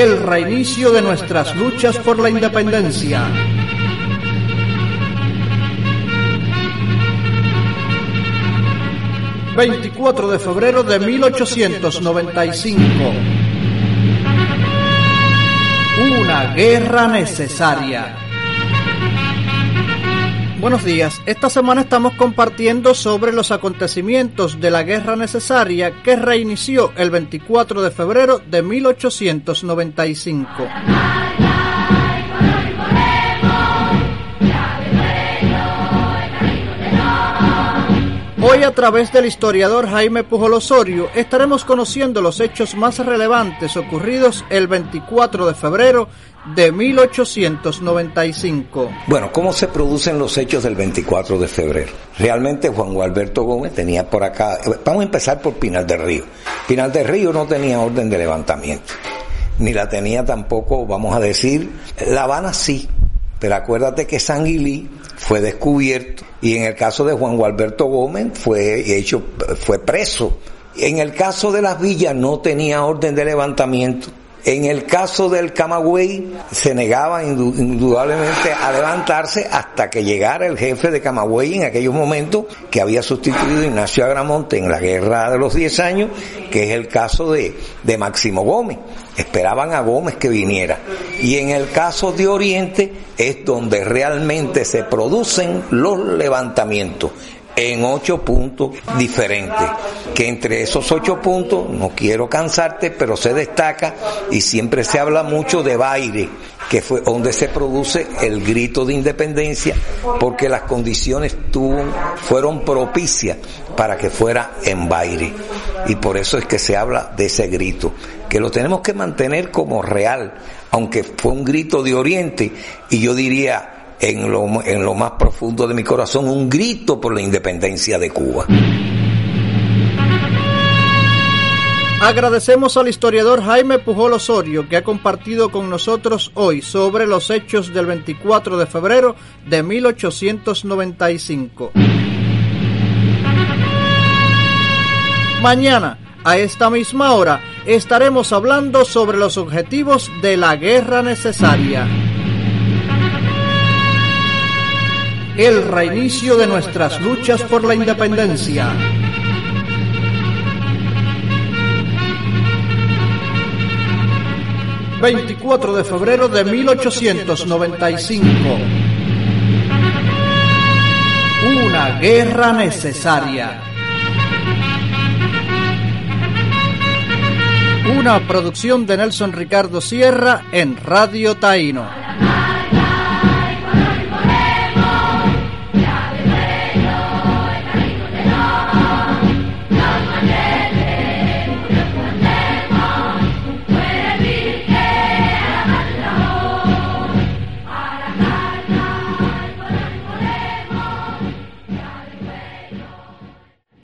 el reinicio de nuestras luchas por la independencia. ...24 de febrero de 1895... ...una guerra necesaria... Buenos días. Esta semana estamos compartiendo sobre los acontecimientos de la guerra necesaria que reinició el 24 de febrero de 1895. Hoy a través del historiador Jaime Pujol Osorio estaremos conociendo los hechos más relevantes ocurridos el 24 de febrero de 1895. Bueno, ¿cómo se producen los hechos del 24 de febrero? Realmente Juan Gualberto Gómez tenía por acá, vamos a empezar por Pinal del Río. Pinal del Río no tenía orden de levantamiento, ni la tenía tampoco, vamos a decir, La Habana sí, pero acuérdate que San Guilí fue descubierto y en el caso de Juan Gualberto Gómez fue hecho, fue preso. En el caso de las villas no tenía orden de levantamiento. En el caso del Camagüey se negaba indudablemente a levantarse hasta que llegara el jefe de Camagüey en aquellos momentos que había sustituido a Ignacio Agramonte en la guerra de los 10 años, que es el caso de, de Máximo Gómez. Esperaban a Gómez que viniera. Y en el caso de Oriente es donde realmente se producen los levantamientos en ocho puntos diferentes. Que entre esos ocho puntos, no quiero cansarte, pero se destaca y siempre se habla mucho de Baire, que fue donde se produce el grito de independencia, porque las condiciones tuvo, fueron propicias para que fuera en Baire. Y por eso es que se habla de ese grito, que lo tenemos que mantener como real, aunque fue un grito de Oriente, y yo diría, en lo, en lo más profundo de mi corazón, un grito por la independencia de Cuba. Agradecemos al historiador Jaime Pujol Osorio que ha compartido con nosotros hoy sobre los hechos del 24 de febrero de 1895. Mañana, a esta misma hora, estaremos hablando sobre los objetivos de la guerra necesaria. El reinicio de nuestras luchas por la independencia. ...24 de febrero de 1895... ...una guerra necesaria... Una producción de Nelson Ricardo Sierra en Radio Taíno.